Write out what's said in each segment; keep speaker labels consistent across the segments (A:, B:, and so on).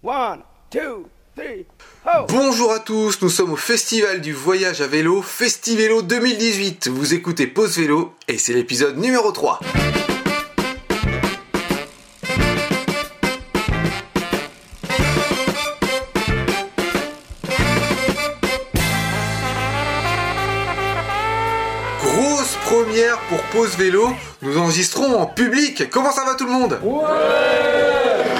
A: One, two, three, ho!
B: Bonjour à tous, nous sommes au Festival du voyage à vélo, Festivélo 2018. Vous écoutez Pause Vélo et c'est l'épisode numéro 3. Grosse première pour Pause Vélo, nous enregistrons en public. Comment ça va tout le monde?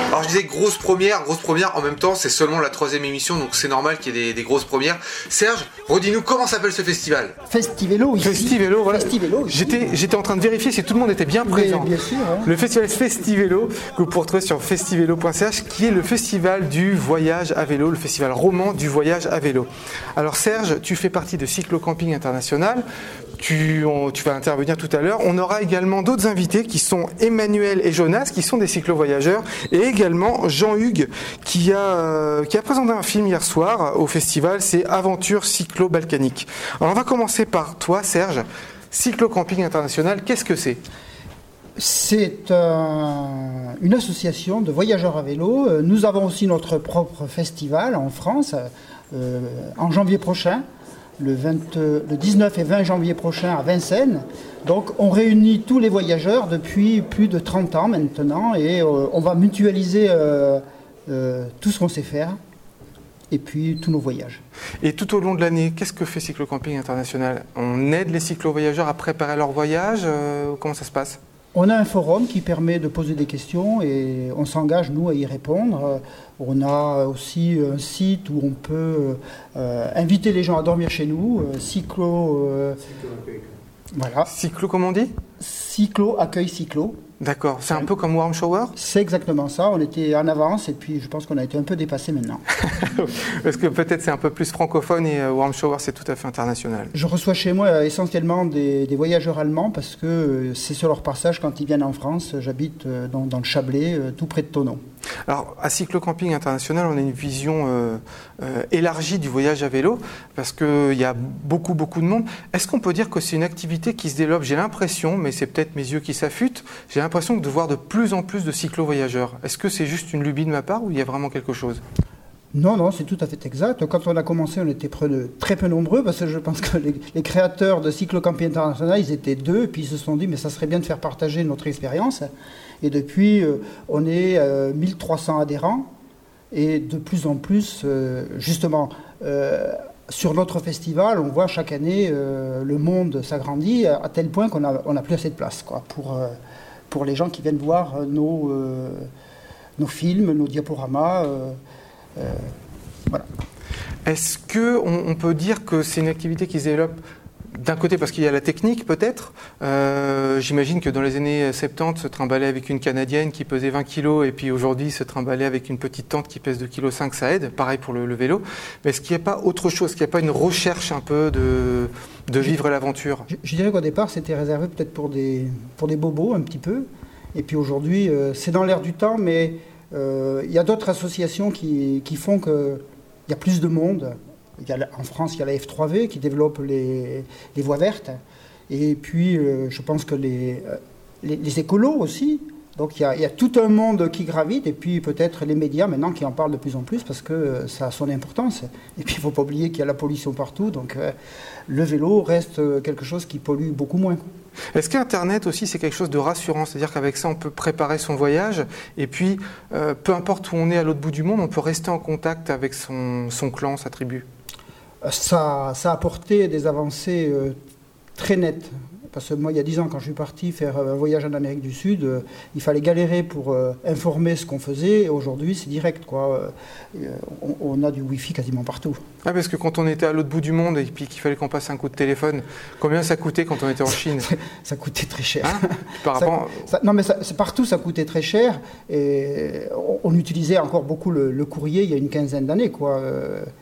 B: Alors je disais grosse première, grosse première, en même temps c'est seulement la troisième émission donc c'est normal qu'il y ait des, des grosses premières. Serge, redis-nous comment s'appelle ce festival?
C: Festivélo ici.
D: Festivélo, voilà.
C: Festivélo.
D: J'étais, j'étais en train de vérifier si tout le monde était bien
C: Oui,
D: présent.
C: bien sûr, hein.
D: Le festival Festivélo, que vous pourrez retrouver sur festivélo.ch, qui est le festival du voyage à vélo, le festival roman du voyage à vélo. Alors Serge, tu fais partie de Cyclo Camping International. Tu, vas intervenir tout à l'heure. On aura également d'autres invités qui sont Emmanuel et Jonas, qui sont des cyclo-voyageurs, et également Jean-Hugues, qui a, euh, présenté un film hier soir au festival, c'est Aventure cyclo-balkanique. Alors on va commencer par toi, Serge. Cyclo Camping International, qu'est-ce que c'est?
C: C'est un- une association de voyageurs à vélo. Euh, Nous avons aussi notre propre festival en France euh, en janvier prochain, le, 20 euh, le 19 et 20 janvier prochain à Vincennes. Donc on réunit tous les voyageurs depuis plus de 30 ans maintenant et euh, on va mutualiser euh, euh, tout ce qu'on sait faire et puis tous nos voyages.
D: Et tout au long de l'année, qu'est-ce que fait Cyclo Camping International? On aide les cyclo-voyageurs à préparer leur voyage Comment ça se passe?
C: On a un forum qui permet de poser des questions et on s'engage, nous, à y répondre. Euh, On a aussi un site où on peut euh, inviter les gens à dormir chez nous, euh, Cyclo, euh, voilà,
D: Cyclo, comment on dit?
C: Cyclo accueil Cyclo.
D: D'accord, c'est un peu comme Warm Shower
C: C'est exactement ça, on était en avance et puis je pense qu'on a été un peu dépassé maintenant.
D: Parce que peut-être c'est un peu plus francophone et euh, Warm Shower c'est tout à fait international.
C: Je reçois chez moi euh, essentiellement des, des voyageurs allemands parce que euh, c'est sur leur passage quand ils viennent en France. J'habite dans, dans le Chablais, tout près de Tonon.
D: Alors à Cyclo Camping International, on a une vision euh, euh, élargie du voyage à vélo parce qu'il y a beaucoup beaucoup de monde. Est-ce qu'on peut dire que c'est une activité qui se développe? J'ai l'impression, mais c'est peut-être mes yeux qui s'affûtent, j'ai l'impression de voir de plus en plus de cyclo-voyageurs. Est-ce que c'est juste une lubie de ma part ou il y a vraiment quelque chose?
C: Non, non, c'est tout à fait exact. Quand on a commencé, on était très peu nombreux parce que je pense que les, créateurs de Cyclo Camping International, ils étaient deux, puis ils se sont dit, mais ça serait bien de faire partager notre expérience. Et depuis, euh, on est euh, 1300 adhérents, et de plus en plus, euh, justement, euh, sur notre festival, on voit chaque année euh, le monde s'agrandir à tel point qu'on n'a a plus assez de place pour, euh, pour les gens qui viennent voir euh, nos, euh, nos films, nos diaporamas. euh, euh, voilà.
D: Est-ce que on, on peut dire que c'est une activité qui se développe d'un côté parce qu'il y a la technique peut-être Euh, J'imagine que dans les années 70, se trimballer avec une canadienne qui pesait 20 kg et puis aujourd'hui se trimballer avec une petite tente qui pèse 2,5 kg, ça aide. Pareil pour le, vélo. Mais est-ce qu'il n'y a pas autre chose? Est-ce qu'il n'y a pas une recherche un peu de, vivre l'aventure?
C: Je, je dirais qu'au départ, c'était réservé peut-être pour des, pour des bobos un petit peu. Et puis aujourd'hui, euh, c'est dans l'air du temps, mais euh, il y a d'autres associations qui, qui font qu'il y a plus de monde. Il y a en France, il y a la F3V qui développe les, voies vertes. Et puis, euh, je pense que les, euh, les, les écolos aussi. Donc il y, a, tout un monde qui gravite, et puis peut-être les médias maintenant qui en parlent de plus en plus parce que euh, ça a son importance. Et puis il ne faut pas oublier qu'il y a la pollution partout, donc le vélo reste quelque chose qui pollue beaucoup moins.
D: Est-ce qu'Internet aussi c'est quelque chose de rassurant? C'est-à-dire qu'avec ça on peut préparer son voyage et puis peu importe où on est à l'autre bout du monde, on peut rester en contact avec son, son clan, sa tribu.
C: Ça, ça a apporté des avancées euh, très nettes. Parce que moi, il y a dix ans, quand je suis parti faire euh, un voyage en Amérique du Sud, euh, il fallait galérer pour euh, informer ce qu'on faisait. Aujourd'hui, c'est direct. Quoi. Euh, on, on a du Wi-Fi quasiment partout.
D: Ah, parce que quand on était à l'autre bout du monde et puis qu'il fallait qu'on passe un coup de téléphone, combien ça coûtait quand on était en Chine?
C: Ça coûtait très cher.
D: Hein? Par rapport.
C: ça- non, mais ça- partout, ça coûtait très cher. Et on, on utilisait encore beaucoup le, le courrier il y a une quinzaine d'années. quoi.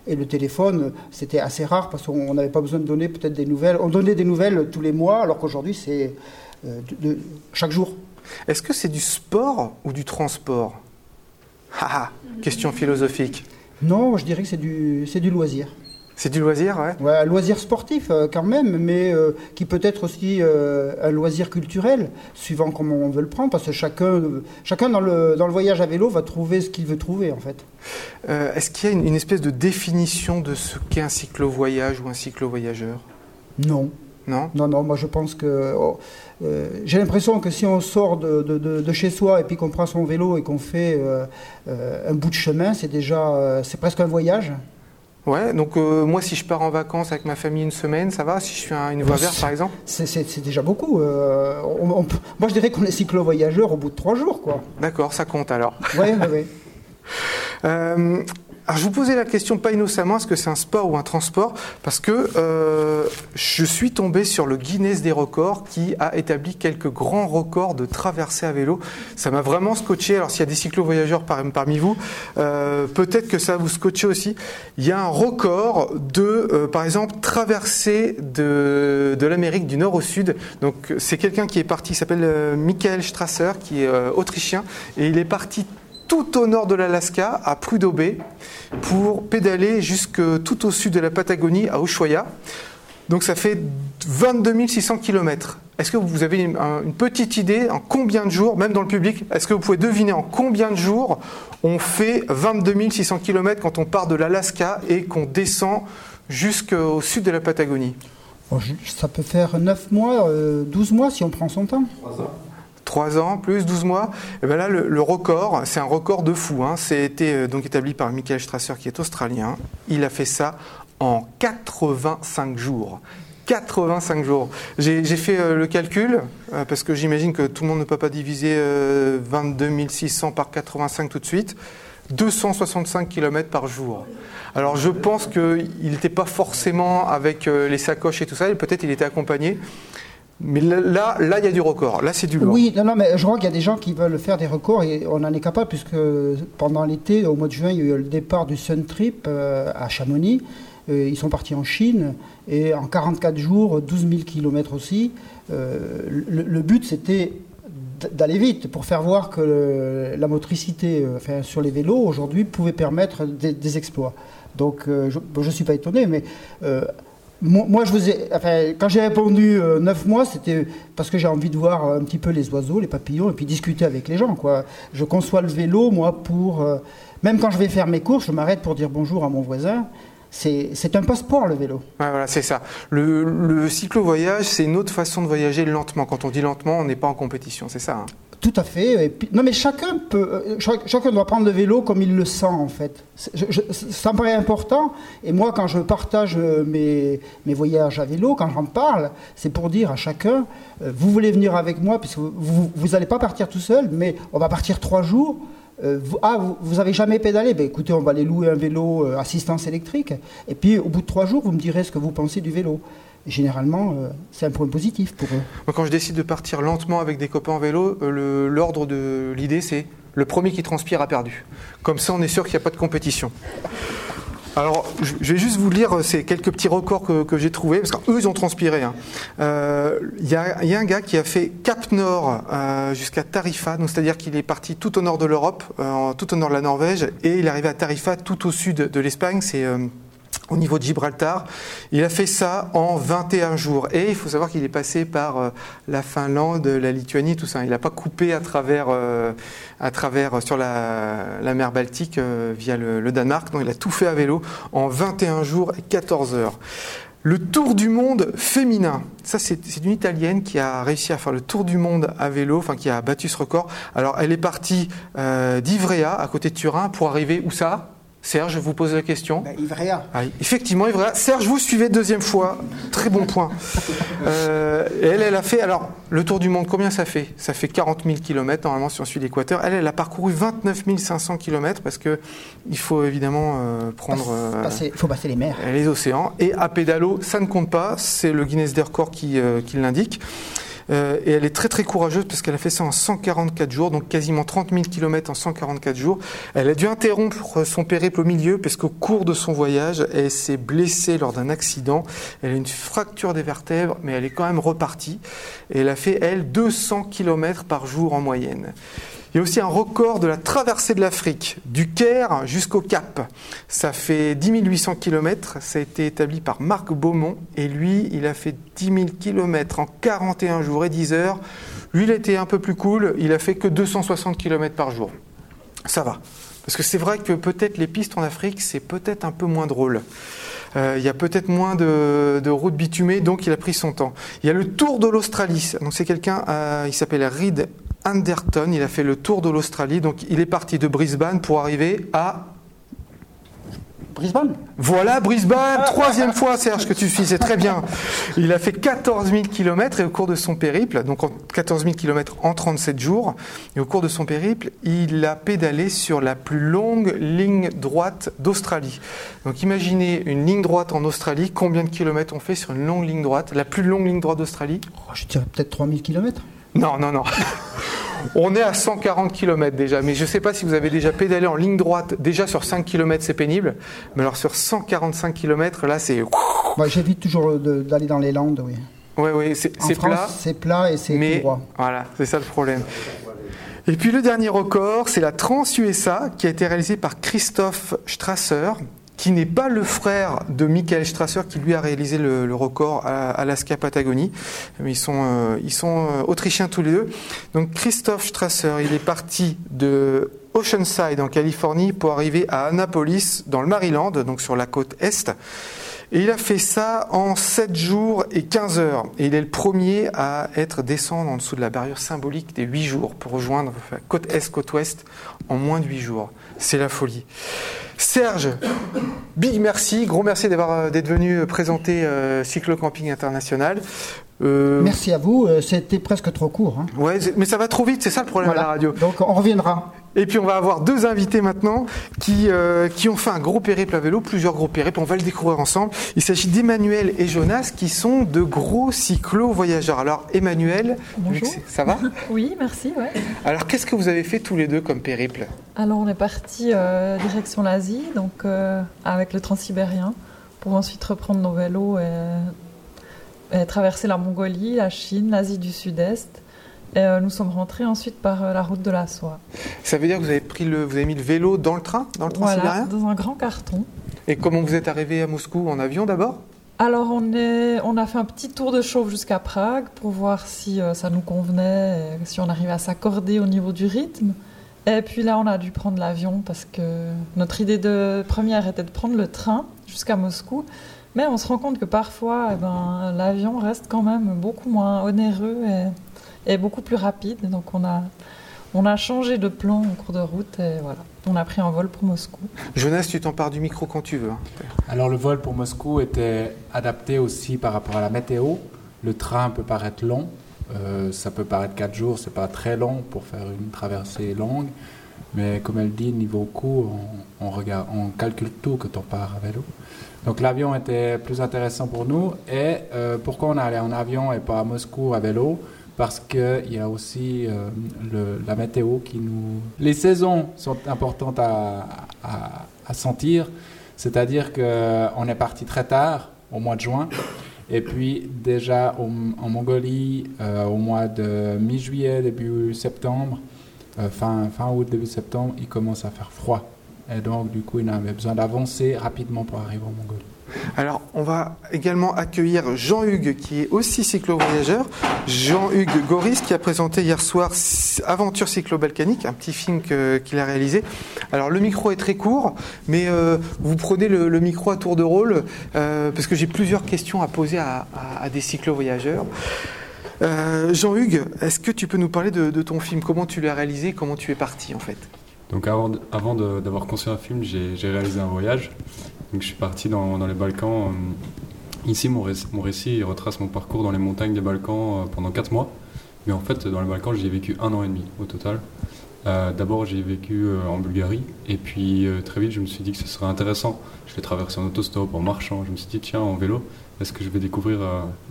C: Et le téléphone, c'était assez rare parce qu'on n'avait pas besoin de donner peut-être des nouvelles. On donnait des nouvelles tous les mois, alors qu'aujourd'hui, c'est euh, de- de- chaque jour.
D: Est-ce que c'est du sport ou du transport? Ah, ah, question philosophique.
C: Non, je dirais que c'est du, c'est du loisir.
D: C'est du loisir, ouais.
C: Ouais, un loisir sportif euh, quand même, mais euh, qui peut être aussi euh, un loisir culturel, suivant comment on veut le prendre, parce que chacun, chacun dans, le, dans le voyage à vélo va trouver ce qu'il veut trouver en fait.
D: Est-ce qu'il y a une, une espèce de définition de ce qu'est un cyclo-voyage ou un cyclo-voyageur?
C: Non,
D: Non
C: non, non, moi je pense que. oh, euh, J'ai l'impression que si on sort de, de- de- de chez soi et puis qu'on prend son vélo et qu'on fait euh, euh, un bout de chemin, c'est déjà. c'est presque un voyage.
D: Ouais, donc moi, si je pars en vacances avec ma famille une semaine, ça va Si je fais un- une voie verte, par exemple?
C: C'est- déjà beaucoup. on- on peut- moi je dirais qu'on est cyclo-voyageur au bout de trois jours, quoi.
D: D'accord, ça compte alors.
C: Ouais, ouais, ouais.
D: Alors je vous posais la question pas innocemment, est-ce que c'est un sport ou un transport Parce que euh, je suis tombé sur le Guinness des records qui a établi quelques grands records de traversée à vélo. Ça m'a vraiment scotché. Alors s'il y a des cyclo-voyageurs par- parmi vous, euh, peut-être que ça va vous scotcher aussi. Il y a un record de, euh, par exemple, traversée de, de l'Amérique du nord au sud. Donc c'est quelqu'un qui est parti, il s'appelle euh, Michael Strasser, qui est euh, autrichien, et il est parti tout au nord de l'Alaska, à Prudhoe Bay, pour pédaler jusque tout au sud de la Patagonie, à Ushuaia. Donc ça fait 22 600 km. Est-ce que vous avez une, un- une petite idée en combien de jours, même dans le public, est-ce que vous pouvez deviner en combien de jours on fait 22 600 km quand on part de l'Alaska et qu'on descend jusqu'au sud de la Patagonie?
C: Ça peut faire 9 mois, euh, 12 mois si on prend son temps.
D: 3 ans, plus 12 mois. Et ben là, le, record, c'est un record de fou. Hein. C'est été euh, donc établi par Michael Strasser, qui est australien. Il a fait ça en 85 jours. 85 jours. J'ai fait euh, le calcul, euh, parce que j'imagine que tout le monde ne peut pas diviser euh, 22 600 par 85 tout de suite. 265 km par jour. Alors je pense qu'il n'était pas forcément avec les sacoches et tout ça, peut-être il était accompagné. Mais là, là, il y a du record. Là, c'est du lourd.
C: Oui, non, non, mais je crois qu'il y a des gens qui veulent faire des records et on en est capable puisque pendant l'été, au mois de juin, il y a eu le départ du Sun Trip euh, à Chamonix. Euh, ils sont partis en Chine et en 44 jours, 12 000 km aussi. Euh, le, but, c'était d'aller vite pour faire voir que la motricité enfin, sur les vélos aujourd'hui pouvait permettre des, exploits. Donc je ne suis pas étonné, mais moi, je vous enfin, quand j'ai répondu 9 mois, c'était parce que j'ai envie de voir un petit peu les oiseaux, les papillons, et puis discuter avec les gens. Quoi. Je conçois le vélo, moi, pour... euh, même quand je vais faire mes courses, je m'arrête pour dire bonjour à mon voisin. C'est un passeport, le vélo.
D: Voilà, c'est ça. Le, le cyclo-voyage, c'est une autre façon de voyager lentement. Quand on dit lentement, on n'est pas en compétition, c'est ça. hein.
C: Tout à fait. Non, mais chacun peut, euh, chac- chacun doit prendre le vélo comme il le sent en fait. Ça me paraît important. Et moi, quand je partage euh, mes, voyages à vélo, quand j'en parle, c'est pour dire à chacun euh, vous voulez venir avec moi, puisque vous vous n'allez pas partir tout seul, mais on va partir trois jours. Ah, vous, vous avez jamais pédalé Ben écoutez, on va aller louer un vélo assistance électrique. Et puis, au bout de trois jours, vous me direz ce que vous pensez du vélo. Généralement, euh, c'est un point positif pour eux.
D: Moi, quand je décide de partir lentement avec des copains en vélo, euh, l'ordre de l'idée, c'est le premier qui transpire a perdu. Comme ça, on est sûr qu'il n'y a pas de compétition. Alors, je vais juste vous lire euh, ces quelques petits records que, j'ai trouvés, parce qu'eux, ils ont transpiré. hein. Il y, a, un gars qui a fait Cap Nord jusqu'à Tarifa, c'est-à-dire qu'il est parti tout au nord de l'Europe, tout au nord de la Norvège, et il est arrivé à Tarifa, tout au sud de l'Espagne. C'est au niveau de Gibraltar. Il a fait ça en 21 jours. Et il faut savoir qu'il est passé par euh, la Finlande, la Lituanie, tout ça. Il n'a pas coupé à travers, euh, à travers euh, sur la, mer Baltique via le, Danemark. Donc il a tout fait à vélo en 21 jours et 14 heures. Le tour du monde féminin. Ça, c'est une Italienne qui a réussi à faire le tour du monde à vélo, enfin qui a battu ce record. Alors, elle est partie d'Ivrea, à côté de Turin, pour arriver où ça? Serge, je vous pose la question.
C: Ben, Ivrea.
D: Ah, effectivement, Ivrea. Serge, vous suivez deuxième fois. Très bon point. Euh, elle, elle a fait. Alors, le tour du monde, combien ça fait? Ça fait 40 000 km, normalement, si on suit l'équateur. Elle, elle a parcouru 29 500 km parce que il faut évidemment euh, prendre. euh,
C: Il faut passer les mers.
D: les océans. Et à pédalo, ça ne compte pas, c'est le Guinness des records qui, euh, qui l'indique. Euh, et elle est très très courageuse parce qu'elle a fait ça en 144 jours, donc quasiment 30 000 km en 144 jours. Elle a dû interrompre son périple au milieu parce qu'au cours de son voyage, elle s'est blessée lors d'un accident. Elle a une fracture des vertèbres, mais elle est quand même repartie. Et elle a fait, elle, 200 km par jour en moyenne. Il y a aussi un record de la traversée de l'Afrique, du Caire jusqu'au Cap. Ça fait 10 800 km. Ça a été établi par Marc Beaumont. Et lui, il a fait 10 000 km en 41 jours et 10 heures. Lui, il était un peu plus cool. Il a fait que 260 km par jour. Ça va. Parce que c'est vrai que peut-être les pistes en Afrique, c'est peut-être un peu moins drôle. Euh, il y a peut-être moins de, routes bitumées, donc il a pris son temps. Il y a le Tour de l'Australie. Donc c'est quelqu'un, euh, il s'appelle Reed Anderton. Il a fait le Tour de l'Australie. Donc il est parti de Brisbane pour arriver à
C: Brisbane?
D: Voilà, Brisbane, troisième fois Serge que tu suis, c'est très bien. Il a fait 14 000 km et au cours de son périple, donc 14 000 km en 37 jours, et au cours de son périple, il a pédalé sur la plus longue ligne droite d'Australie. Donc imaginez une ligne droite en Australie, combien de kilomètres on fait sur une longue ligne droite? La plus longue ligne droite d'Australie?
C: Oh, Je dirais peut-être 3 000 km
D: Non, non, non. On est à 140 km déjà, mais je ne sais pas si vous avez déjà pédalé en ligne droite. Déjà sur 5 km, c'est pénible, mais alors sur 145 km, là, c'est.
C: J'évite toujours d'aller dans les Landes, oui.
D: Oui, oui, c'est plat.
C: C'est plat et c'est droit.
D: Voilà, c'est ça le problème. Et puis le dernier record, c'est la Trans-USA qui a été réalisée par Christophe Strasser qui n'est pas le frère de Michael Strasser qui lui a réalisé le, record à Alaska Patagonie. Ils sont, euh, euh, autrichiens tous les deux. Donc Christophe Strasser, il est parti de Oceanside en Californie pour arriver à Annapolis dans le Maryland, donc sur la côte est. Et il a fait ça en 7 jours et 15 heures. Et il est le premier à être descendre en dessous de la barrière symbolique des 8 jours pour rejoindre côte est, côte ouest en moins de 8 jours. C'est la folie. Serge, big merci, gros merci euh, d'être venu euh, présenter euh, Cyclo Camping International.
C: Merci à vous, c'était presque trop court. Hein.
D: Ouais, mais ça va trop vite, c'est ça le problème de la radio.
C: Donc on reviendra.
D: Et puis on va avoir deux invités maintenant qui, qui ont fait un gros périple à vélo, plusieurs gros périples, on va le découvrir ensemble. Il s'agit d'Emmanuel et Jonas qui sont de gros cyclo-voyageurs. Alors Emmanuel, ça va
E: Oui, merci. Ouais.
D: Alors qu'est-ce que vous avez fait tous les deux comme périple?
E: Alors on est parti direction l'Asie donc euh, avec le transsibérien, pour ensuite reprendre nos vélos et, traverser la Mongolie, la Chine, l'Asie du Sud-Est. Et euh, nous sommes rentrés ensuite par euh, la route de la soie.
D: Ça veut dire que vous avez, pris le, vous avez mis le vélo dans le train, dans le transsibérien
E: Voilà, dans un grand carton.
D: Et comment vous êtes arrivé à Moscou En avion d'abord?
E: Alors on, est, on a fait un petit tour de chauffe jusqu'à Prague pour voir si ça nous convenait, si on arrivait à s'accorder au niveau du rythme. Et puis là, on a dû prendre l'avion parce que notre idée de première était de prendre le train jusqu'à Moscou. Mais on se rend compte que parfois, eh ben, l'avion reste quand même beaucoup moins onéreux et, beaucoup plus rapide. Donc on a, on a changé de plan en cours de route et voilà, on a pris un vol pour Moscou.
D: Jonas, tu t'en pars du micro quand tu veux. Hein.
F: Alors le vol pour Moscou était adapté aussi par rapport à la météo. Le train peut paraître long, euh, ça peut paraître 4 jours, c'est pas très long pour faire une traversée longue, mais comme elle dit, niveau coût, on, regarde, on calcule tout quand on part à vélo. Donc l'avion était plus intéressant pour nous. Et euh, pourquoi on allait en avion et pas à Moscou à vélo? Parce qu'il y a aussi euh, la météo qui nous... Les saisons sont importantes à, sentir, c'est-à-dire qu'on est parti très tard, au mois de juin. Et puis déjà en Mongolie, euh, au mois de mi-juillet, début septembre, euh, fin, fin août, début septembre, il commence à faire froid. Et donc du coup, il avait besoin d'avancer rapidement pour arriver en Mongolie.
D: Alors, on va également accueillir Jean-Hugues, qui est aussi cyclo-voyageur. Jean-Hugues Goris, qui a présenté hier soir Aventure cyclo-balkanique, un petit film qu'il a réalisé. Alors, le micro est très court, mais euh, vous prenez le, micro à tour de rôle, euh, parce que j'ai plusieurs questions à poser à, des cyclo-voyageurs. Euh, Jean-Hugues, est-ce que tu peux nous parler de, ton film? Comment tu l'as réalisé? Comment tu es parti, en fait?
G: Donc avant, avant d'avoir conçu un film, j'ai réalisé un voyage donc je suis parti dans, les Balkans. Euh, ici, mon, récit retrace mon parcours dans les montagnes des Balkans euh, pendant 4 mois. Mais en fait, dans les Balkans, j'y ai vécu un an et demi au total. Euh, d'abord, j'ai vécu en Bulgarie, et puis très vite, je me suis dit que ce serait intéressant. Je vais traverser en autostop, en marchant. Je me suis dit, tiens, en vélo, est-ce que je vais découvrir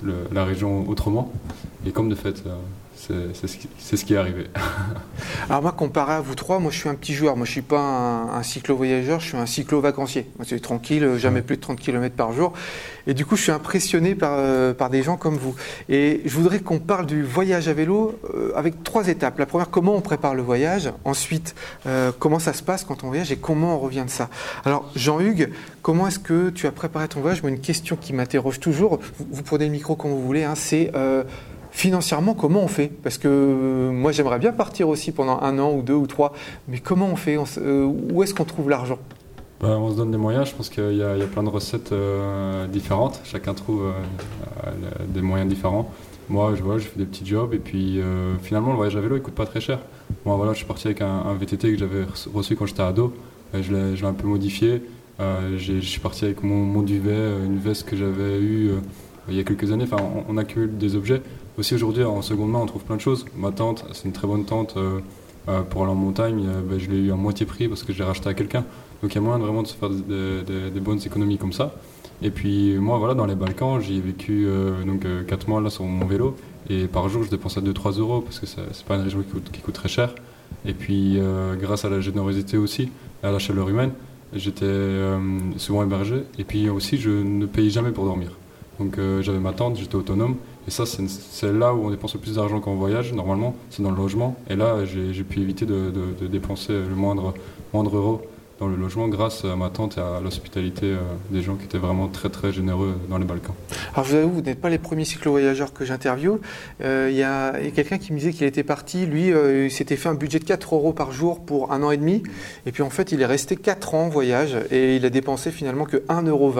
G: la région autrement? Et comme de fait, c'est ce, qui- c'est ce qui est arrivé.
D: Alors moi, comparé à vous trois, moi je suis un petit joueur. Moi je suis pas un, un cyclo-voyageur, je suis un cyclo-vacancier. Moi c'est tranquille, euh, jamais plus de 30 km par jour. Et du coup, je suis impressionné par, euh, par des gens comme vous. Et je voudrais qu'on parle du voyage à vélo euh, avec trois étapes. La première, comment on prépare le voyage? Ensuite, euh, comment ça se passe quand on voyage et comment on revient de ça? Alors Jean-Hugues, comment est-ce que tu as préparé ton voyage? Moi, une question qui m'interroge toujours, vous, vous prenez le micro quand vous voulez, hein, c'est... Financièrement, comment on fait? Parce que euh, moi, j'aimerais bien partir aussi pendant un an ou deux ou trois, mais comment on fait? Euh, Où est-ce qu'on trouve l'argent?
G: Bah, on se donne des moyens, je pense qu'il y, a plein de recettes euh, différentes, chacun trouve des moyens différents. Moi, je, fais des petits jobs et puis finalement, le voyage à vélo, il coûte pas très cher. Moi, voilà, je suis parti avec un, VTT que j'avais reçu- quand j'étais ado, et je l'ai un peu modifié. Je suis parti avec mon, duvet, une veste que j'avais eue il y a quelques années. Enfin, on accumule des objets. Aussi aujourd'hui, en seconde main, on trouve plein de choses. Ma tente, c'est une très bonne tente euh, euh, pour aller en montagne. euh, ben, je l'ai eu à moitié prix parce que je l'ai racheté à quelqu'un. Donc il y a moyen de vraiment de se faire des, bonnes économies comme ça. Et puis moi, voilà, dans les Balkans, j'y ai vécu donc 4 mois là sur mon vélo. Et par jour, je dépensais 2-3 euros parce que c'est pas une région qui coûte, très cher. Et puis grâce à la générosité aussi, à la chaleur humaine, j'étais souvent hébergé. Et puis aussi, je ne payais jamais pour dormir. Donc j'avais ma tente, j'étais autonome. Et ça, c'est là où on dépense le plus d'argent quand on voyage, normalement, c'est dans le logement. Et là, j'ai pu éviter de, dépenser le moindre euro dans le logement grâce à ma tante et à l'hospitalité euh, des gens qui étaient vraiment très très généreux dans les Balkans.
D: Alors je vous avoue, vous n'êtes pas les premiers cyclo-voyageurs que j'interviewe. Euh, Il y a, il y a quelqu'un qui me disait qu'il était parti, lui, euh, il s'était fait un budget de 4 euros par jour pour un an et demi. Et puis en fait, il est resté 4 ans en voyage et il a dépensé finalement que 1,20 euro.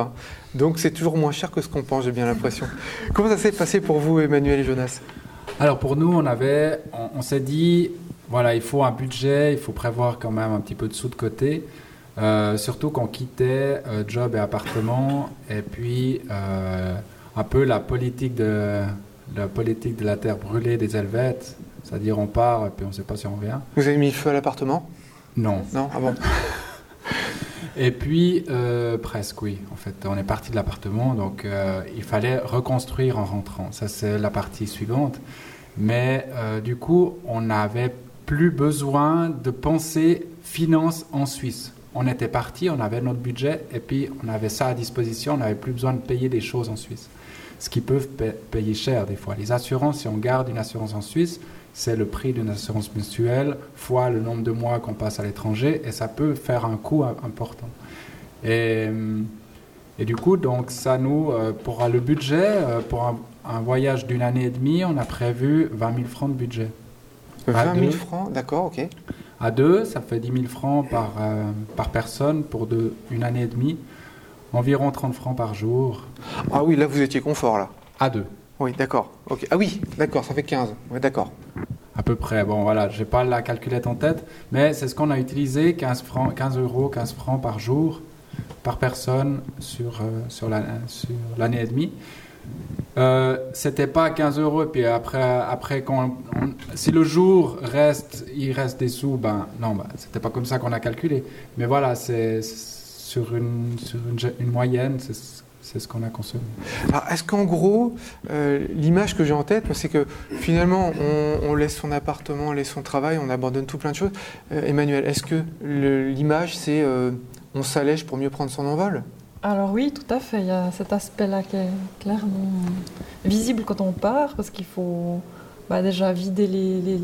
D: Donc c'est toujours moins cher que ce qu'on pense, j'ai bien l'impression. Comment ça s'est passé pour vous, Emmanuel et Jonas?
F: Alors pour nous, on avait, on, on s'est dit, voilà, il faut un budget, il faut prévoir quand même un petit peu de sous de côté. Euh, surtout qu'on quittait euh, job et appartement, et puis euh, un peu la politique de la politique de la terre brûlée des Helvètes, c'est-à-dire on part et puis on ne sait pas si on revient.
D: Vous avez mis feu à l'appartement?
F: Non.
D: Non? Ah bon?
F: Et puis, presque, oui. En fait, on est parti de l'appartement, donc il fallait reconstruire en rentrant. Ça, c'est la partie suivante. Mais du coup, on n'avait plus besoin de penser finance en Suisse. On était parti, on avait notre budget, et puis on avait ça à disposition, on n'avait plus besoin de payer des choses en Suisse. Ce qui peut pa- payer cher des fois. Les assurances, si on garde une assurance en Suisse, c'est le prix d'une assurance mutuelle fois le nombre de mois qu'on passe à l'étranger et ça peut faire un coût im- important. Et, euh, et du coup, donc ça nous, euh, pour le budget, euh, pour un, un voyage d'une année et demie, on a prévu 20 000 francs de budget.
D: 20 000
F: deux.
D: francs, d'accord, ok.
F: À deux, ça fait 10 000 francs par, euh, par personne pour deux, une année et demie, environ 30 francs par jour.
D: Ah oui, là vous étiez confort là.
F: À deux.
D: Oui, d'accord. Ah oui, d'accord, ça fait 15. Oui, d'accord.
F: À peu près. Bon, voilà, j'ai pas la calculette en tête, mais c'est ce qu'on a utilisé 15, francs, 15 euros, 15 francs par jour, par personne sur, euh, sur la- sur l'année et demie. Euh, c'était pas 15 euros, et puis après, après si le jour reste, il reste des sous, ben non, ben, c'était pas comme ça qu'on a calculé. Mais voilà, c'est sur une, moyenne, c'est ce- qu'on a consommé.
D: Alors, est-ce qu'en gros, euh, l'image que j'ai en tête, c'est que finalement, on, laisse son appartement, on laisse son travail, on abandonne tout plein de choses. Euh, Emmanuel, est-ce que l'image, c'est on s'allège pour mieux prendre son envol?
E: Alors oui, tout à fait. Il y a cet aspect-là qui est clairement visible quand on part, parce qu'il faut bah, déjà vider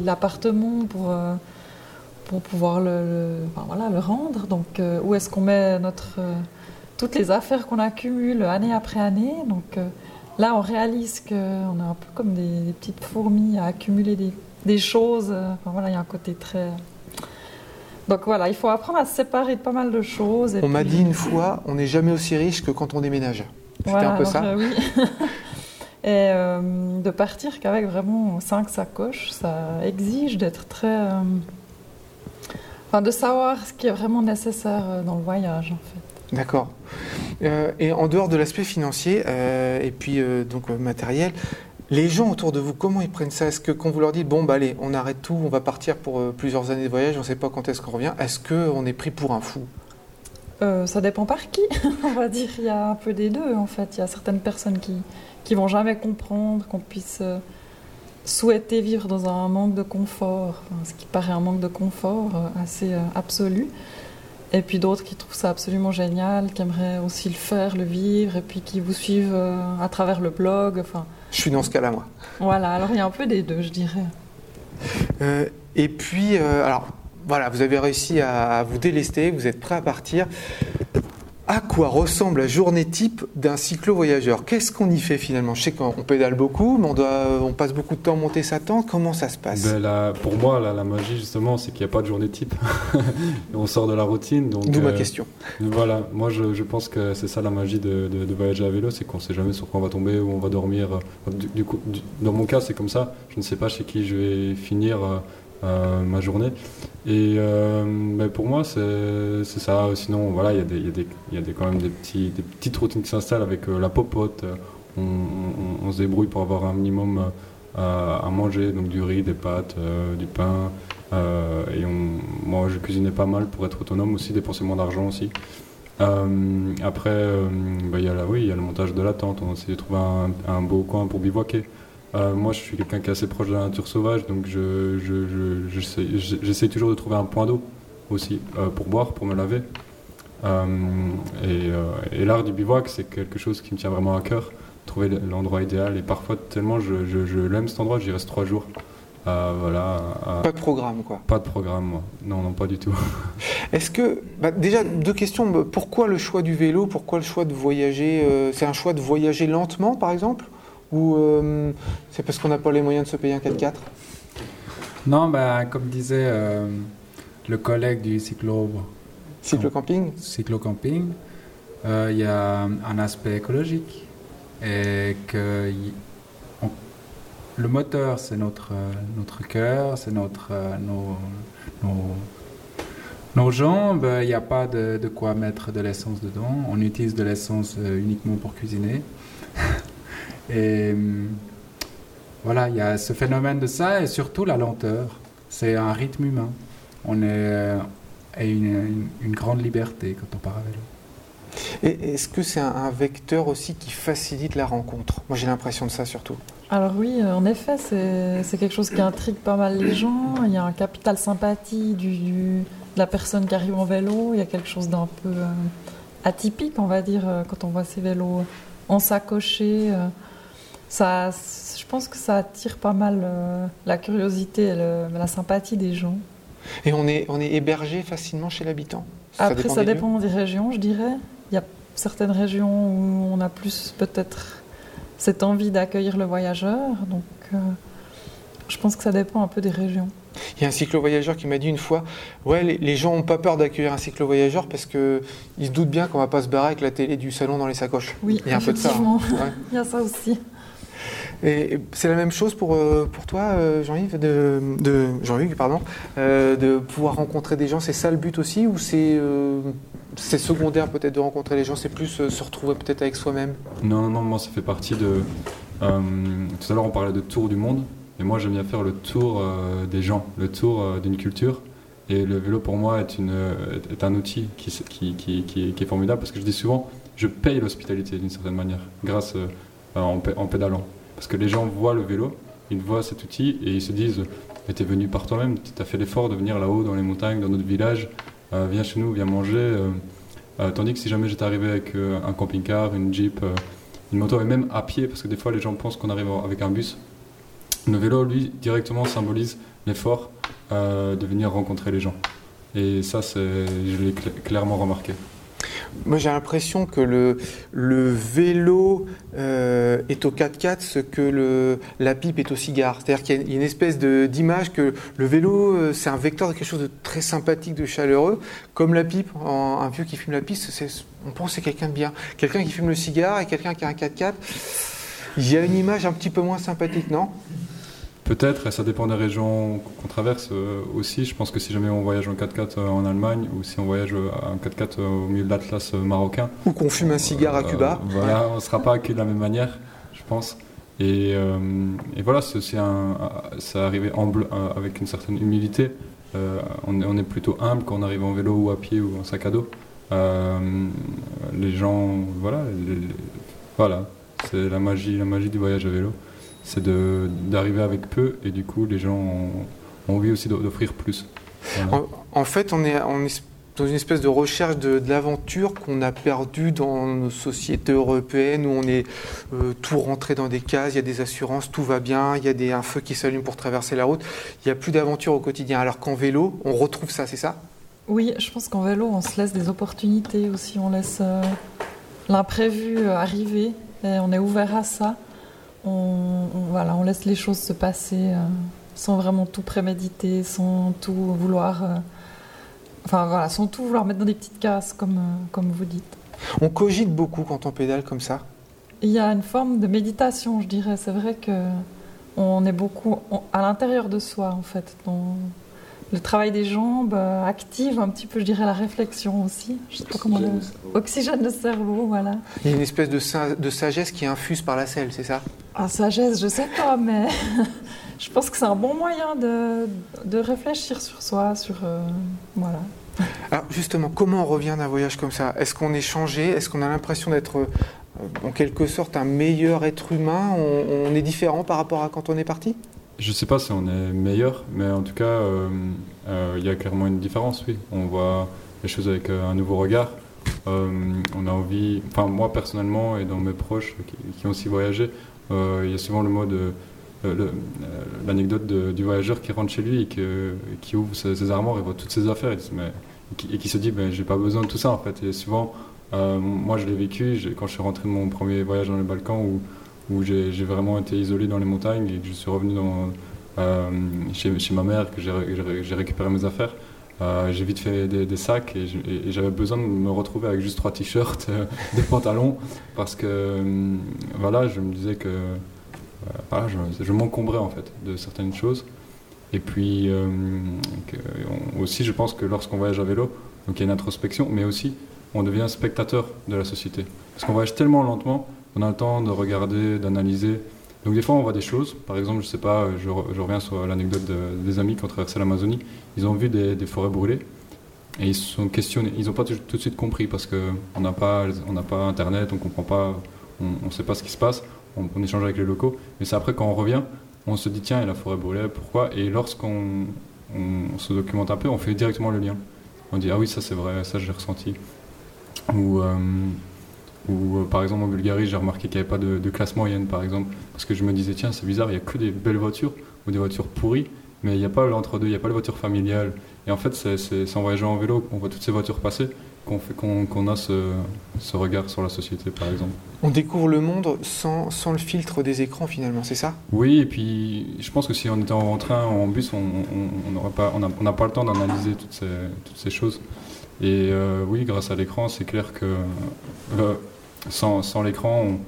E: l'appartement pour, euh, pour pouvoir le, rendre. Donc euh, où est-ce qu'on met notre, euh, toutes les affaires qu'on accumule année après année? Donc là, on réalise qu'on est un peu comme des, petites fourmis à accumuler des, choses. il y a un côté très... Donc voilà, il faut apprendre à se séparer de pas mal de choses. et
D: On m'a dit une fois, on n'est jamais aussi riche que quand on déménage. C'était
E: voilà,
D: un peu ça
E: oui. Et euh, de partir qu'avec vraiment cinq sacoches, ça exige d'être très. euh, Enfin, de savoir ce qui est vraiment nécessaire euh, dans le voyage, en fait.
D: D'accord. Euh, et en dehors de l'aspect financier et puis donc matériel, les gens autour de vous, comment ils prennent ça? Est-ce que quand vous leur dites bon bah allez, on arrête tout, on va partir pour euh, plusieurs années de voyage, on ne sait pas quand est-ce qu'on revient, est-ce qu'on est pris pour un fou?
E: Euh, ça dépend par qui, on va dire. Il y a un peu des deux, en fait. Il y a certaines personnes qui qui vont jamais comprendre qu'on puisse euh, souhaiter vivre dans un manque de confort, ce qui paraît un manque de confort assez absolu. Et puis d'autres qui trouvent ça absolument génial, qui aimeraient aussi le faire, le vivre, et puis qui vous suivent à travers le blog. Enfin,
D: Je suis dans ce cas-là, moi.
E: voilà, alors il y a un peu des deux, je dirais.
D: Euh, et puis, euh, alors, voilà, vous avez réussi à, à vous délester, vous êtes prêt à partir. À quoi ressemble la journée type d'un cyclo-voyageur? Qu'est-ce qu'on y fait finalement? Je sais qu'on on pédale beaucoup, mais on, doit, on passe beaucoup de temps à monter sa tente. Comment ça se passe?
G: Ben, pour moi, la, la magie, justement, c'est qu'il n'y a pas de journée type. on sort de la routine.
D: D'où ma
G: euh,
D: question.
G: Voilà, moi je, je pense que c'est ça la magie de, de- de voyager à vélo, c'est qu'on ne sait jamais sur quoi on va tomber, où on va dormir. Du, du coup, du- dans mon cas, c'est comme ça. Je ne sais pas chez qui je vais finir euh, euh, ma journée. Et euh, ben, pour moi, c'est ça. Sinon, voilà, il y a, des, a, a quand même des, petites routines qui s'installent avec euh, la popote. On, se débrouille pour avoir un minimum à, manger, donc du riz, des pâtes, du pain. Et moi, je cuisinais pas mal pour être autonome aussi, dépenser moins d'argent aussi. Après, bah, il y a oui, y a le montage de la tente. On essaie de trouver un, un beau coin pour bivouaquer. Euh, moi, je suis quelqu'un qui est assez proche de la nature sauvage, donc je, je- je- j'essaie toujours de trouver un point d'eau aussi euh, pour boire, pour me laver. Euh, et et l'art du bivouac, c'est quelque chose qui me tient vraiment à cœur. Trouver l'endroit idéal. Et parfois, tellement je, l'aime cet endroit, j'y reste trois jours. Voilà,
D: Pas de programme, quoi.
G: pas de programme, moi. Non, non, pas du tout.
D: Est-ce que, bah, déjà, deux questions. Pourquoi le choix du vélo? Pourquoi le choix de voyager C'est un choix de voyager lentement, par exemple? Ou euh, c'est parce qu'on n'a pas les moyens de se payer un 4x4
F: Non, ben, comme disait euh, le collègue du cyclo,
D: Cyclo-camping
F: cyclo-camping, euh, il y a un aspect écologique et que y- on- le moteur, c'est notre, notre cœur, c'est notre, nos, nos, nos jambes. Il n'y a pas de, de quoi mettre de l'essence dedans. On utilise de l'essence uniquement pour cuisiner. Et hum, voilà, il y a ce phénomène de ça et surtout la lenteur. C'est un rythme humain. On est euh, et une, une- une grande liberté quand on part à vélo.
D: Et est-ce que c'est un, un vecteur aussi qui facilite la rencontre? Moi, j'ai l'impression de ça surtout.
E: Alors oui, euh, en effet, c'est c'est quelque chose qui intrigue pas mal les gens. Il y a un capital sympathie du, du- de la personne qui arrive en vélo. Il y a quelque chose d'un peu euh, atypique, on va dire, quand on voit ces vélos ensacochés. euh, ça, je pense que ça attire pas mal euh, la curiosité et le- la sympathie des gens.
D: Et on est, on est hébergé facilement chez l'habitant?
E: Après, ça
D: des
E: dépend des régions, je dirais. Il y a certaines régions où on a plus peut-être cette envie d'accueillir le voyageur. Donc, euh, je pense que ça dépend un peu des régions.
D: Il y a un cyclo-voyageur qui m'a dit une fois Ouais, les, les gens n'ont pas peur d'accueillir un cyclo-voyageur parce qu'ils se doutent bien qu'on va pas se barrer avec la télé du salon dans les sacoches.
E: Oui,
D: Il y a un peu de ça. hein.
E: effectivement.
D: Ouais.
E: Il y a ça aussi.
D: Et c'est la même chose pour, euh, pour toi, euh, Jean-Yves, de, Jean-Hugues, pardon, euh, de pouvoir rencontrer des gens. C'est ça le but aussi ou c'est secondaire peut-être de rencontrer les gens C'est plus se retrouver peut-être avec soi-même?
G: Non, non, moi ça fait partie de. tout à l'heure on parlait de tour du monde, et moi j'aime bien faire le tour des gens, le tour d'une culture. Et le vélo pour moi est, une, est- un outil qui, qui, est formidable parce que je dis souvent, je paye l'hospitalité d'une certaine manière, grâce en pédalant. Parce que les gens voient le vélo, ils voient cet outil et ils se disent Mais t'es venu par toi-même, tu as fait l'effort de venir là-haut dans les montagnes, dans notre village, euh, viens chez nous, viens manger. euh. Euh, tandis que si jamais j'étais arrivé avec un camping-car, une jeep, une moto et même à pied, parce que des fois les gens pensent qu'on arrive avec un bus, le vélo, lui, directement symbolise l'effort de venir rencontrer les gens. Et ça, je l'ai cl- clairement remarqué.
D: Moi, j'ai l'impression que le, le vélo euh, est au 4x4 ce que le, la pipe est au cigare. C'est-à-dire qu'il y a une- espèce d'image que le vélo, euh, c'est un vecteur de quelque chose de très sympathique, de chaleureux. Comme la pipe, un vieux qui fume la piste, on pense que c'est quelqu'un de bien. Quelqu'un qui fume le cigare et quelqu'un qui a un 4x4, il y a une image un petit peu moins sympathique, non?
G: Peut-être, et ça dépend des régions qu'on traverse euh, aussi. Je pense que si jamais on voyage en 4x4 euh, en Allemagne ou si on voyage euh, en 4x4 euh, au milieu de l'Atlas marocain,
D: Ou qu'on fume un cigare à Cuba.
G: voilà, on ne sera pas accueilli de la même manière, je pense. Et, et voilà, c'est aussi un, ça arrivé humble, avec une certaine humilité. On, est, on est plutôt humble quand on arrive en vélo ou à pied ou en sac à dos. Les gens, voilà, les- les- voilà, c'est la magie, la magie du voyage à vélo. C'est de- d'arriver avec peu et du coup les gens ont, ont envie aussi d'offrir plus. Voilà.
D: En, en fait, on est, on est dans une espèce de recherche de, de l'aventure qu'on a perdue dans nos sociétés européennes où on est euh, tout rentré dans des cases, il y a des assurances, tout va bien, il y a des, un feu qui s'allume pour traverser la route, il n'y a plus d'aventure au quotidien. Alors qu'en vélo, on retrouve ça, c'est ça?
E: Oui, je pense qu'en vélo, on se laisse des opportunités aussi, on laisse euh, l'imprévu arriver et on est ouvert à ça. On, voilà, on laisse les choses se passer euh, sans vraiment tout préméditer, sans tout vouloir, euh, enfin voilà, sans tout vouloir mettre dans des petites cases comme, euh, comme vous dites.
D: On cogite beaucoup quand on pédale comme ça?
E: Il y a une forme de méditation, je dirais. C'est vrai que on est beaucoup on- à l'intérieur de soi, en fait. Le travail des jambes euh, active un petit peu, je dirais, la réflexion aussi. Je sais pas comment on- Oxygène. Le cerveau, voilà.
D: Il y a une espèce de, sa- de sagesse qui infuse par la selle, c'est ça?
E: Ah, sagesse, je sais pas, mais je pense que c'est un bon moyen de, de réfléchir sur soi, sur euh, voilà.
D: Alors justement, comment on revient d'un voyage comme ça? Est-ce qu'on est changé? Est-ce qu'on a l'impression d'être euh, en quelque sorte un meilleur être humain? On, on est différent par rapport à quand on est parti?
G: Je sais pas si on est meilleur, mais en tout cas, euh, euh, il y a clairement une différence, oui. On voit les choses avec euh, un nouveau regard. On a envie, enfin moi personnellement et dans mes proches qui, ont aussi voyagé, il y a souvent le mot de l'anecdote du voyageur qui rentre chez lui et qui ouvre ses, armoires et voit toutes ses affaires et, mais- qui, se dit ben j'ai pas besoin de tout ça en fait. Souvent, moi je l'ai vécu quand je suis rentré de mon premier voyage dans les Balkans où où j'ai vraiment été isolé dans les montagnes et que je suis revenu euh, chez, ma mère, que j'ai ré- j'ai- j'ai récupéré mes affaires. Euh, j'ai vite fait des, sacs et j'avais besoin de me retrouver avec juste trois t-shirts, euh, des pantalons, parce que voilà, je me disais que je, m'encombrais en fait de certaines choses. Et puis aussi, je pense que lorsqu'on voyage à vélo, donc il y a une introspection, mais aussi on devient spectateur de la société. Parce qu'on voyage tellement lentement, on a le temps de regarder, d'analyser. Donc des fois on voit des choses, par exemple, je sais pas, je, re- je reviens sur l'anecdote de- des amis qui ont traversé l'Amazonie, ils ont vu des, forêts brûlées et ils se sont questionnés, ils n'ont pas tout, de suite compris parce qu'on n'a pas, on n'a pas internet, on comprend pas, on ne sait pas ce qui se passe, on, échange avec les locaux, mais c'est après quand on revient, on se dit tiens, et la forêt brûlée, pourquoi? Et lorsqu'on on se documente un peu, on fait directement le lien. On dit ah oui, ça c'est vrai, ça j'ai ressenti. Ou, euh, ou euh, par exemple en Bulgarie, j'ai remarqué qu'il n'y avait pas de, de classe moyenne, par exemple, parce que je me disais tiens, c'est bizarre, il n'y a que des belles voitures ou des voitures pourries, mais il n'y a pas l'entre-deux, il n'y a pas les voitures familiales. Et en fait, c'est en voyageant en vélo qu'on voit toutes ces voitures passer qu'on fait qu'on qu'on a ce, ce regard sur la société, par exemple.
D: On découvre le monde sans, sans le filtre des écrans finalement, c'est ça?
G: Oui, et puis je pense que si on était en train ou en bus, on on- on n'aurait pas, on n'a on n'a pas le temps d'analyser toutes ces, toutes ces choses. Et euh, oui, grâce à l'écran, c'est clair que euh, sans, sans l'écran, on-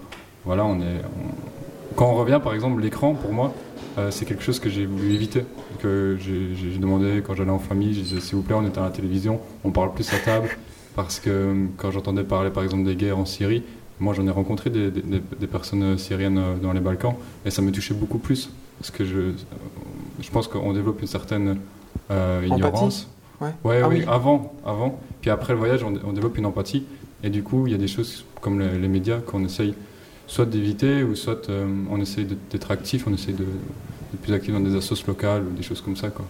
G: voilà, on est. on- quand on revient, par exemple, l'écran, pour moi, euh, c'est quelque chose que j'ai voulu éviter. Que j'ai demandé quand j'allais en famille, je disais s'il vous plaît, on est à la télévision, on parle plus à table. Parce que quand j'entendais parler, par exemple, des guerres en Syrie, moi j'en ai rencontré des, des- des- personnes syriennes dans les Balkans, et ça me touchait beaucoup plus. Parce que je, je pense qu'on développe une certaine ignorance.
D: Ouais.
G: Ouais,
D: Ah
G: oui,
D: oui.
G: avant, avant. Puis après le voyage, on, on développe une empathie. Et du coup, il y a des choses comme les, les médias qu'on essaye soit d'éviter, ou soit euh, on essaye d'être actif, on essaye de- d'être plus actif dans des assos locales ou des choses comme ça. Quoi.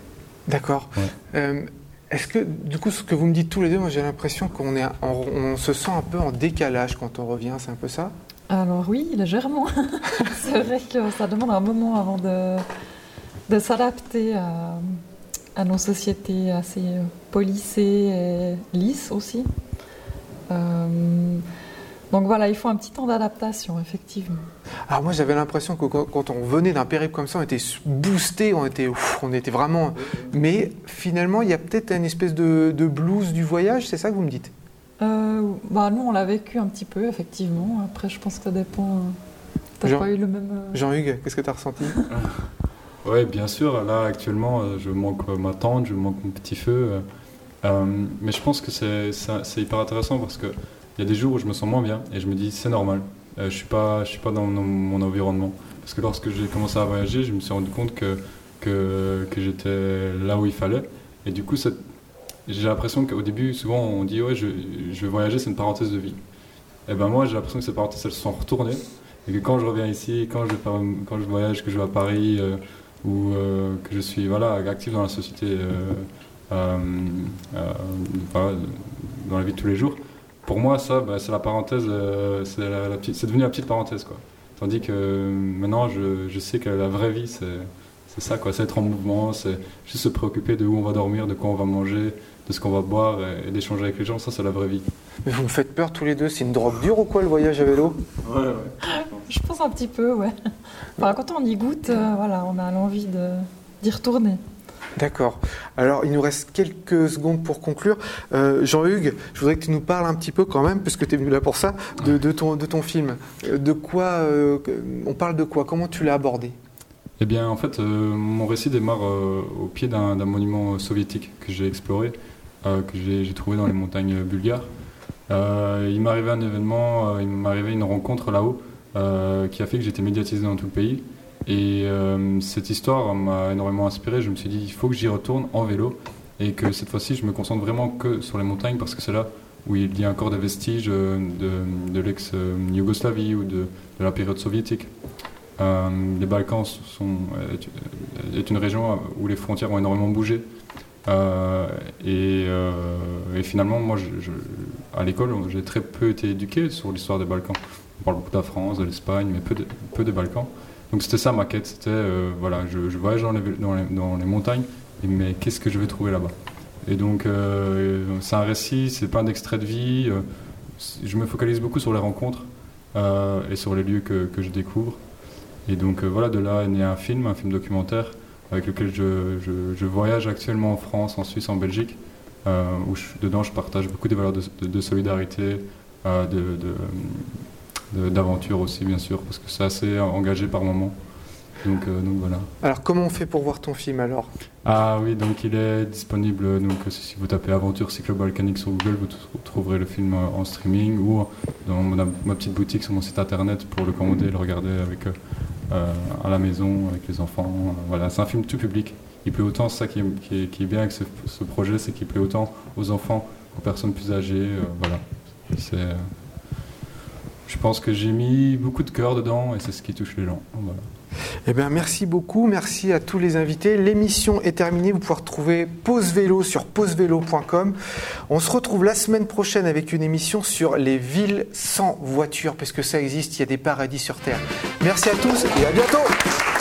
D: D'accord.
G: Ouais.
D: Euh, Est-ce que, du coup, ce que vous me dites tous les deux, moi j'ai l'impression qu'on est, en- on se sent un peu en décalage quand on revient, c'est un peu ça?
E: Alors oui, légèrement. c'est vrai que ça demande un moment avant de, de s'adapter à, à nos sociétés assez euh, policées et lisses aussi. Euh, donc voilà, il faut un petit temps d'adaptation, effectivement.
D: Alors moi j'avais l'impression que quand, on venait d'un périple comme ça, on était boosté, on était, ouf, on était vraiment. Mais finalement, il y a peut-être une espèce de, de blues du voyage, c'est ça que vous me dites?
E: Euh, bah, nous, on l'a vécu un petit peu, effectivement. Après, je pense que ça dépend. T'as
D: Jean-
E: pas eu le même.
D: Jean-Hugues, qu'est-ce que tu as ressenti?
G: Oui, bien sûr. Là, actuellement, euh, je manque euh, ma tante, je manque mon petit feu. euh, mais je pense que c'est hyper intéressant parce qu'il y a des jours où je me sens moins bien et je me dis c'est normal. Je suis pas, je suis pas dans, mon environnement. Parce que lorsque j'ai commencé à voyager, je me suis rendu compte que, que, j'étais là où il fallait. Et du coup, j'ai l'impression qu'au début, souvent, on dit ouais, je, vais voyager, c'est une parenthèse de vie. Et ben moi, j'ai l'impression que ces parenthèses, elles se sont retournées Et que quand je reviens ici, quand je, quand je voyage, que je vais à Paris, ou euh, que je suis voilà, actif dans la société, euh, euh, euh, dans la vie de tous les jours, pour moi, ça, bah, c'est la parenthèse, euh, c'est la- la petite- c'est devenu la petite parenthèse. Quoi. Tandis que maintenant, je, je sais que la vraie vie, c'est c'est ça, quoi. C'est être en mouvement, c'est juste se préoccuper de où on va dormir, de quoi on va manger, de ce qu'on va boire et, et d'échanger avec les gens. Ça, c'est la vraie vie.
D: Mais vous me faites peur tous les deux. C'est une drogue dure ou quoi le voyage à vélo?
E: Je pense un petit peu, ouais. Enfin, quand on y goûte, euh, voilà, on a l'envie d'y retourner.
D: D'accord. Alors, il nous reste quelques secondes pour conclure. Euh, Jean-Hugues, je voudrais que tu nous parles un petit peu quand même, puisque tu es venu là pour ça, de, de ton, de ton film. Euh, De quoi euh, On parle de quoi? Comment tu l'as abordé?
G: Eh bien, en fait, euh, mon récit démarre euh, au pied d'un monument soviétique que j'ai exploré, euh, que j'ai trouvé dans les montagnes bulgares. Euh, il m'est arrivé un événement, euh, il arrivé une rencontre là-haut euh, qui a fait que j'étais médiatisé dans tout le pays. Et euh, cette histoire m'a énormément inspiré. Je me suis dit, il faut que j'y retourne en vélo et que cette fois-ci, je me concentre vraiment que sur les montagnes parce que c'est là où il y a encore des vestiges euh, de, l'ex-Yougoslavie ou de, la période soviétique. Les Balkans sont, est, une région où les frontières ont énormément bougé. Et, finalement, moi, à l'école, j'ai très peu été éduqué sur l'histoire des Balkans. On parle beaucoup de la France, de l'Espagne, mais peu, de, Balkans. Donc c'était ça ma quête. C'était, euh, voilà, je, voyage dans les, montagnes, mais qu'est-ce que je vais trouver là-bas? Et donc, euh, c'est un récit, c'est pas un extrait de vie. euh, je me focalise beaucoup sur les rencontres et sur les lieux que, je découvre. Et donc voilà, de là est né un film, un film documentaire avec lequel je, voyage actuellement en France, en Suisse, en Belgique, où dedans je partage beaucoup des valeurs de, solidarité, de- d'aventure aussi bien sûr, parce que c'est assez engagé par moment. Donc, euh, donc voilà.
D: Alors, comment on fait pour voir ton film alors?
G: Ah oui, donc il est disponible. Donc si vous tapez Aventure cyclo-balkanique sur Google, vous trou- trouverez le film euh, en streaming ou dans ma, ma petite boutique sur mon site internet pour le commander et le regarder avec, euh, euh, à la maison avec les enfants. Euh, Voilà, c'est un film tout public. Il plaît autant, c'est ça qui est, qui est- qui est bien avec ce, ce projet, c'est qu'il plaît autant aux enfants qu'aux personnes plus âgées. euh, voilà, c'est. Je pense que j'ai mis beaucoup de cœur dedans et c'est ce qui touche les gens.
D: Eh bien, merci beaucoup. Merci à tous les invités. L'émission est terminée. Vous pouvez retrouver Pause Vélo sur pausevélo.com. On se retrouve la semaine prochaine avec une émission sur les villes sans voiture, parce que ça existe. Il y a des paradis sur Terre. Merci à tous et à bientôt.